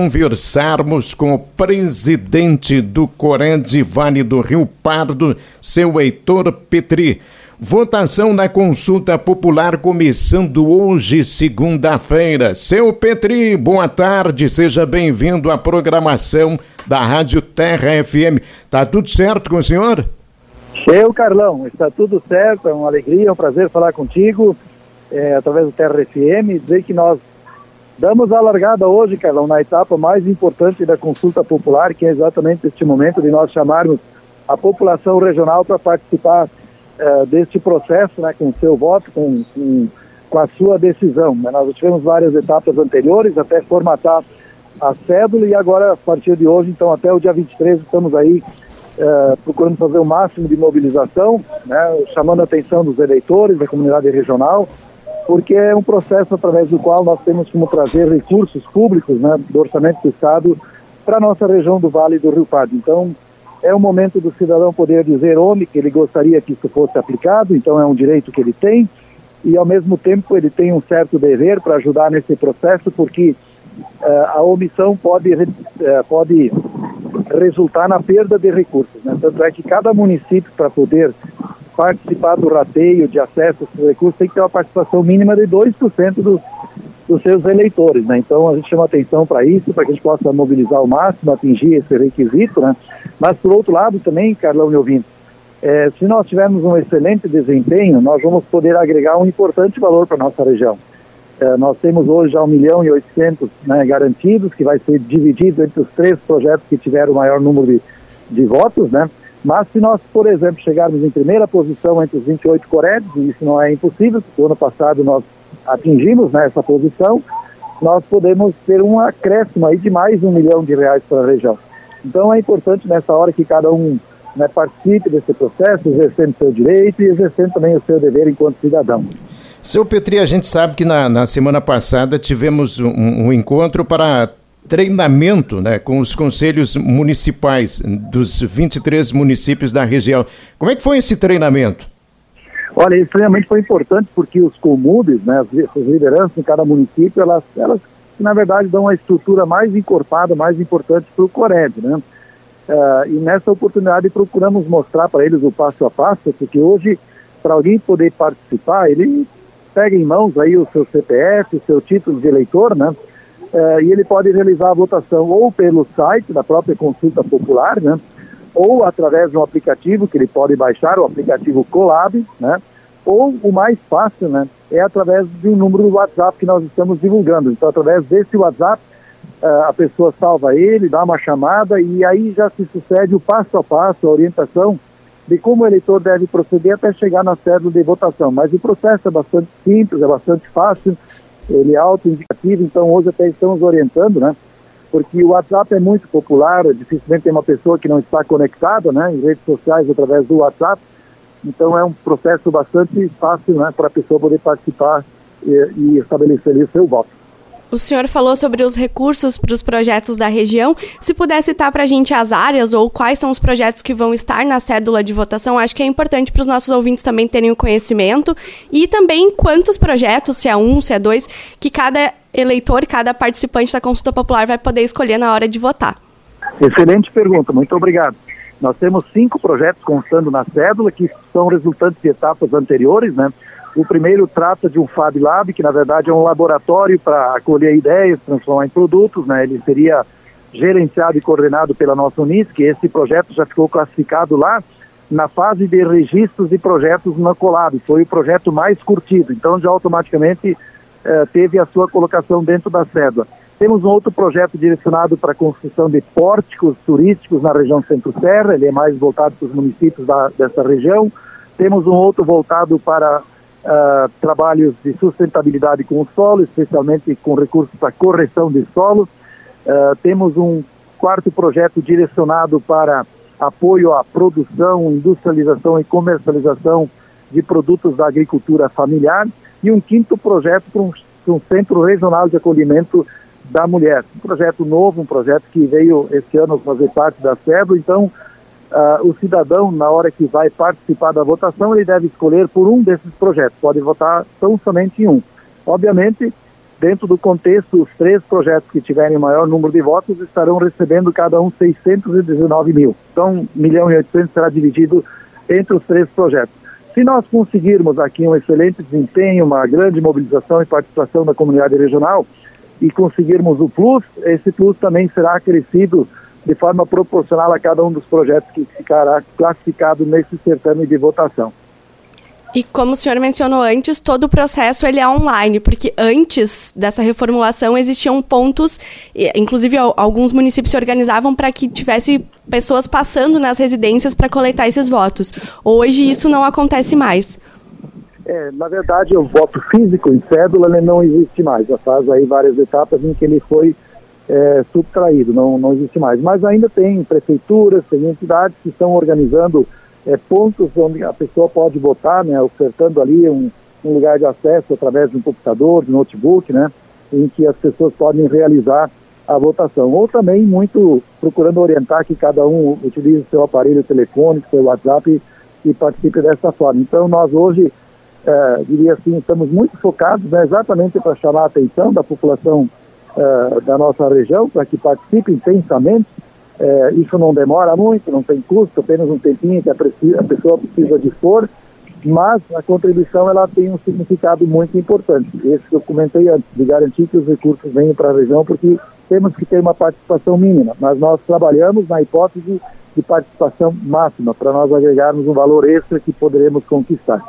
conversarmos com o presidente do Corende Vale do Rio Pardo, seu Heitor Petri. Votação na consulta popular começando hoje, segunda-feira. Seu Petri, boa tarde, seja bem-vindo à programação da Rádio Terra FM. Tá tudo certo com o senhor? Seu Carlão, está tudo certo, é uma alegria, é um prazer falar contigo é, através do Terra FM, dizer que nós Damos a largada hoje, Carlão, na etapa mais importante da consulta popular, que é exatamente este momento de nós chamarmos a população regional para participar uh, deste processo, né, com seu voto, com, com, com a sua decisão. Né? Nós tivemos várias etapas anteriores, até formatar a cédula, e agora, a partir de hoje, então, até o dia 23, estamos aí uh, procurando fazer o máximo de mobilização, né, chamando a atenção dos eleitores, da comunidade regional, porque é um processo através do qual nós temos como trazer recursos públicos né, do orçamento do Estado para a nossa região do Vale do Rio Pardo. Então, é o momento do cidadão poder dizer onde que ele gostaria que isso fosse aplicado, então é um direito que ele tem, e ao mesmo tempo ele tem um certo dever para ajudar nesse processo, porque uh, a omissão pode, uh, pode resultar na perda de recursos. Né? Tanto é que cada município, para poder participar do rateio de acesso a recursos tem que ter uma participação mínima de 2% dos, dos seus eleitores, né? Então a gente chama atenção para isso, para que a gente possa mobilizar o máximo, atingir esse requisito, né? Mas por outro lado também, Carlão e ouvintes, é, se nós tivermos um excelente desempenho, nós vamos poder agregar um importante valor para nossa região. É, nós temos hoje já 1 milhão e 800 né, garantidos, que vai ser dividido entre os três projetos que tiveram o maior número de, de votos, né? Mas se nós, por exemplo, chegarmos em primeira posição entre os 28 corédios, e isso não é impossível, porque o ano passado nós atingimos né, essa posição, nós podemos ter um acréscimo aí de mais um milhão de reais para a região. Então é importante nessa hora que cada um né, participe desse processo, exercendo seu direito e exercendo também o seu dever enquanto cidadão. Seu Petri, a gente sabe que na, na semana passada tivemos um, um encontro para treinamento né, com os conselhos municipais dos 23 municípios da região. Como é que foi esse treinamento? Olha, esse treinamento foi importante porque os comunes, né, as, lideranças em cada município, elas, elas, na verdade, dão uma estrutura mais encorpada, mais importante para o Cored, né? Uh, e nessa oportunidade procuramos mostrar para eles o passo a passo, porque hoje, para alguém poder participar, ele pega em mãos aí o seu CPF, o seu título de eleitor, né? Eh, e ele pode realizar a votação ou pelo site da própria consulta popular, né, ou através de um aplicativo que ele pode baixar, o aplicativo Colab, né, ou o mais fácil, né, é através de um número do WhatsApp que nós estamos divulgando. Então, através desse WhatsApp, eh, a pessoa salva ele, dá uma chamada e aí já se sucede o passo a passo, a orientação de como o eleitor deve proceder até chegar na cédula de votação. Mas o processo é bastante simples, é bastante fácil, ele é auto-indicativo, então hoje até estamos orientando, né? Porque o WhatsApp é muito popular, dificilmente tem uma pessoa que não está conectada, né? Em redes sociais através do WhatsApp, então é um processo bastante fácil, né? Para a pessoa poder participar e, e estabelecer ali o seu voto. O senhor falou sobre os recursos para os projetos da região. Se puder citar para a gente as áreas ou quais são os projetos que vão estar na cédula de votação, acho que é importante para os nossos ouvintes também terem o conhecimento. E também quantos projetos, se é um, se é dois, que cada eleitor, cada participante da consulta popular vai poder escolher na hora de votar. Excelente pergunta, muito obrigado. Nós temos cinco projetos constando na cédula, que são resultantes de etapas anteriores, né? O primeiro trata de um Fab Lab, que na verdade é um laboratório para acolher ideias, transformar em produtos, né? Ele seria gerenciado e coordenado pela nossa Unisc. Esse projeto já ficou classificado lá na fase de registros de projetos na Colab. Foi o projeto mais curtido, então já automaticamente eh, teve a sua colocação dentro da cédula. Temos um outro projeto direcionado para a construção de pórticos turísticos na região Centro-Serra, ele é mais voltado para os municípios da, dessa região. Temos um outro voltado para uh, trabalhos de sustentabilidade com o solo, especialmente com recursos para correção de solos. Uh, temos um quarto projeto direcionado para apoio à produção, industrialização e comercialização de produtos da agricultura familiar e um quinto projeto para um, um centro regional de acolhimento da mulher. Um projeto novo, um projeto que veio esse ano fazer parte da SEBRO, então uh, o cidadão, na hora que vai participar da votação, ele deve escolher por um desses projetos. Pode votar tão somente em um. Obviamente, Dentro do contexto, os três projetos que tiverem maior número de votos estarão recebendo cada um 619 mil. Então, 1 milhão e 800 será dividido entre os três projetos. Se nós conseguirmos aqui um excelente desempenho, uma grande mobilização e participação da comunidade regional e conseguirmos o plus, esse plus também será acrescido de forma proporcional a cada um dos projetos que ficará classificado nesse certame de votação. E como o senhor mencionou antes, todo o processo ele é online, porque antes dessa reformulação existiam pontos, inclusive alguns municípios se organizavam para que tivesse pessoas passando nas residências para coletar esses votos. Hoje isso não acontece mais. É, na verdade, o voto físico em cédula não existe mais. Já faz aí várias etapas em que ele foi é, subtraído, não, não existe mais. Mas ainda tem prefeituras, tem entidades que estão organizando é, pontos onde a pessoa pode votar, né, ofertando ali um, um lugar de acesso através de um computador, de notebook, né, em que as pessoas podem realizar a votação. Ou também muito procurando orientar que cada um utilize seu aparelho telefônico, seu WhatsApp e, e participe dessa forma. Então nós hoje, é, diria assim, estamos muito focados né, exatamente para chamar a atenção da população é, da nossa região, para que participe intensamente é, isso não demora muito, não tem custo, apenas um tempinho que a, a pessoa precisa dispor, mas a contribuição ela tem um significado muito importante. Esse que eu comentei antes, de garantir que os recursos venham para a região, porque temos que ter uma participação mínima, mas nós trabalhamos na hipótese de participação máxima, para nós agregarmos um valor extra que poderemos conquistar.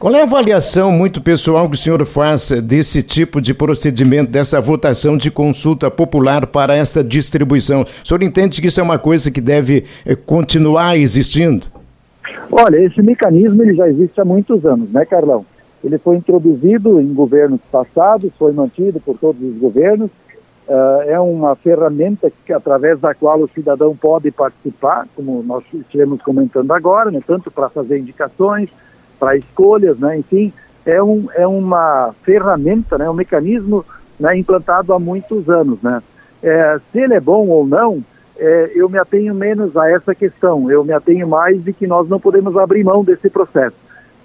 Qual é a avaliação muito pessoal que o senhor faz desse tipo de procedimento, dessa votação de consulta popular para esta distribuição? O senhor entende que isso é uma coisa que deve eh, continuar existindo? Olha, esse mecanismo ele já existe há muitos anos, né, Carlão? Ele foi introduzido em governos passados, foi mantido por todos os governos. Uh, é uma ferramenta que, através da qual o cidadão pode participar, como nós estivemos comentando agora, né, tanto para fazer indicações, para escolhas, né? enfim, é, um, é uma ferramenta, né? um mecanismo né? implantado há muitos anos. Né? É, se ele é bom ou não, é, eu me atenho menos a essa questão, eu me atenho mais de que nós não podemos abrir mão desse processo.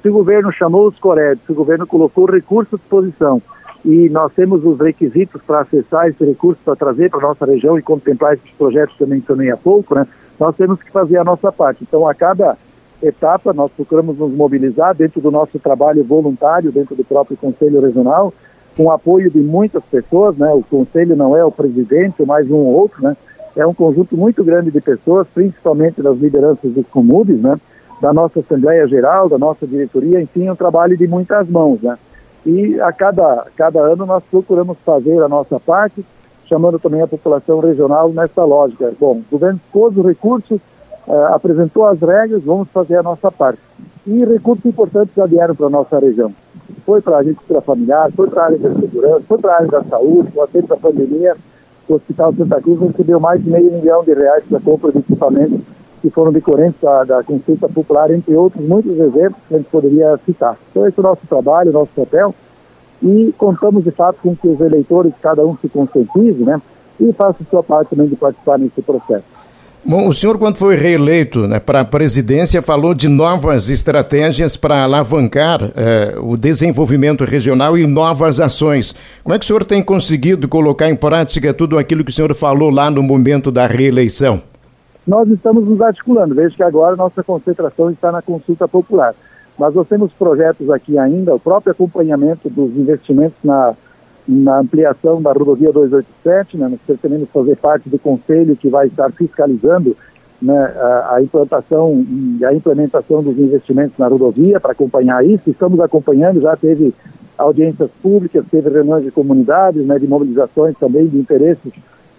Se o governo chamou os Coredes, se o governo colocou recurso à disposição e nós temos os requisitos para acessar esse recurso, para trazer para a nossa região e contemplar esses projetos que eu mencionei há pouco, né, nós temos que fazer a nossa parte. Então, a cada etapa, nós procuramos nos mobilizar dentro do nosso trabalho voluntário, dentro do próprio Conselho Regional, com apoio de muitas pessoas, né? O Conselho não é o presidente, mais um ou outro, né? É um conjunto muito grande de pessoas, principalmente das lideranças dos comunes, né? Da nossa Assembleia Geral, da nossa diretoria, enfim, um trabalho de muitas mãos, né? E a cada, cada ano nós procuramos fazer a nossa parte, chamando também a população regional nessa lógica. Bom, o governo pôs o recurso, uh, apresentou as regras, vamos fazer a nossa parte. E recursos importantes já vieram para a nossa região. Foi para a agricultura familiar, foi para a área da segurança, foi para a área da saúde, com a da pandemia, o Hospital Santa Cruz recebeu mais de meio milhão de reais para compra de equipamentos que foram decorrentes da, da consulta popular, entre outros muitos exemplos que a gente poderia citar. Então esse é o nosso trabalho, o nosso papel, e contamos de fato com que os eleitores, cada um se conscientize, né, e faça sua parte também de participar nesse processo. Bom, o senhor, quando foi reeleito né, para a presidência, falou de novas estratégias para alavancar eh, o desenvolvimento regional e novas ações. Como é que o senhor tem conseguido colocar em prática tudo aquilo que o senhor falou lá no momento da reeleição? Nós estamos nos articulando. Veja que agora nossa concentração está na consulta popular. Mas nós temos projetos aqui ainda, o próprio acompanhamento dos investimentos na na ampliação da rodovia 287, né, nós pretendemos fazer parte do conselho que vai estar fiscalizando né, a, a, implantação e a implementação dos investimentos na rodovia para acompanhar isso. Estamos acompanhando, já teve audiências públicas, teve reuniões de comunidades, né, de mobilizações também de interesses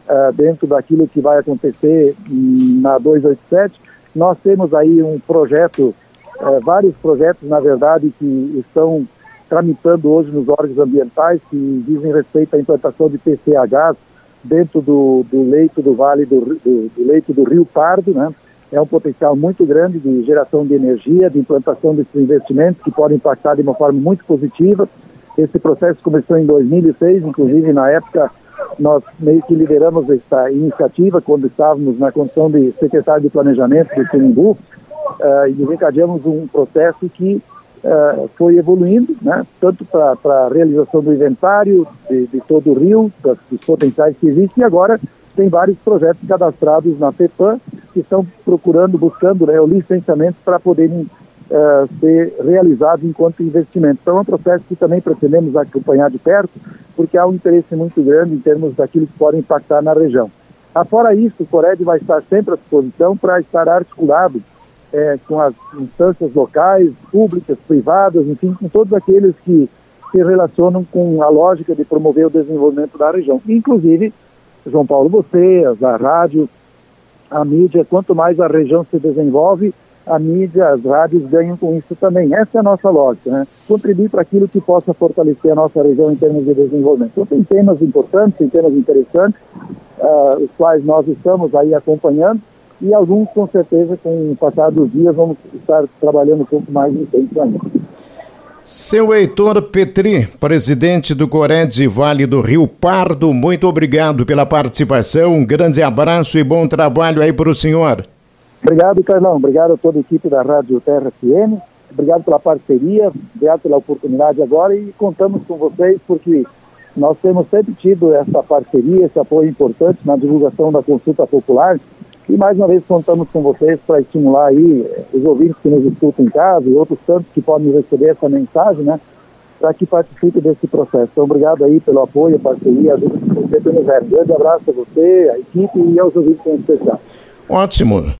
uh, dentro daquilo que vai acontecer na 287. Nós temos aí um projeto, uh, vários projetos, na verdade, que estão tramitando hoje nos órgãos ambientais que dizem respeito à implantação de PCHs dentro do, do leito do vale do, do, do, leito do Rio Pardo, né? É um potencial muito grande de geração de energia, de implantação desses investimentos que podem impactar de uma forma muito positiva. Esse processo começou em 2006, inclusive na época nós meio que lideramos esta iniciativa quando estávamos na condição de secretário de planejamento do Sinimbu uh, e desencadeamos um processo que uh, foi evoluindo, né, tanto para a realização do inventário de, de todo o rio, dos potenciais que existem, e agora tem vários projetos cadastrados na FEPAM que estão procurando, buscando né, o licenciamento para poderem uh, ser realizados enquanto investimento. Então é um processo que também pretendemos acompanhar de perto, porque há um interesse muito grande em termos daquilo que pode impactar na região. Afora isso, o Cored vai estar sempre à disposição para estar articulado é, com as instâncias locais, públicas, privadas, enfim, com todos aqueles que se relacionam com a lógica de promover o desenvolvimento da região. Inclusive, João Paulo, você, a rádio, a mídia, quanto mais a região se desenvolve, a mídia, as rádios ganham com isso também. Essa é a nossa lógica, né? Contribuir para aquilo que possa fortalecer a nossa região em termos de desenvolvimento. Então, tem temas importantes, tem temas interessantes, uh, os quais nós estamos aí acompanhando, e alguns, com certeza, com o passar dos dias, vamos estar trabalhando um pouco mais intenso ainda. Seu Heitor Petri, presidente do Corede Vale do Rio Pardo, muito obrigado pela participação, um grande abraço e bom trabalho aí para o senhor. Obrigado, Carlão, obrigado a toda a equipe da Rádio Terra FM, obrigado pela parceria, obrigado pela oportunidade agora e contamos com vocês porque nós temos sempre tido essa parceria, esse apoio importante na divulgação da consulta popular e mais uma vez contamos com vocês para estimular aí eh, os ouvintes que nos escutam em casa e outros tantos que podem receber essa mensagem, né? Para que participem desse processo. Então, obrigado aí pelo apoio, parceria, ajuda que você tem Grande abraço a você, a equipe e aos ouvintes em especial. Ótimo.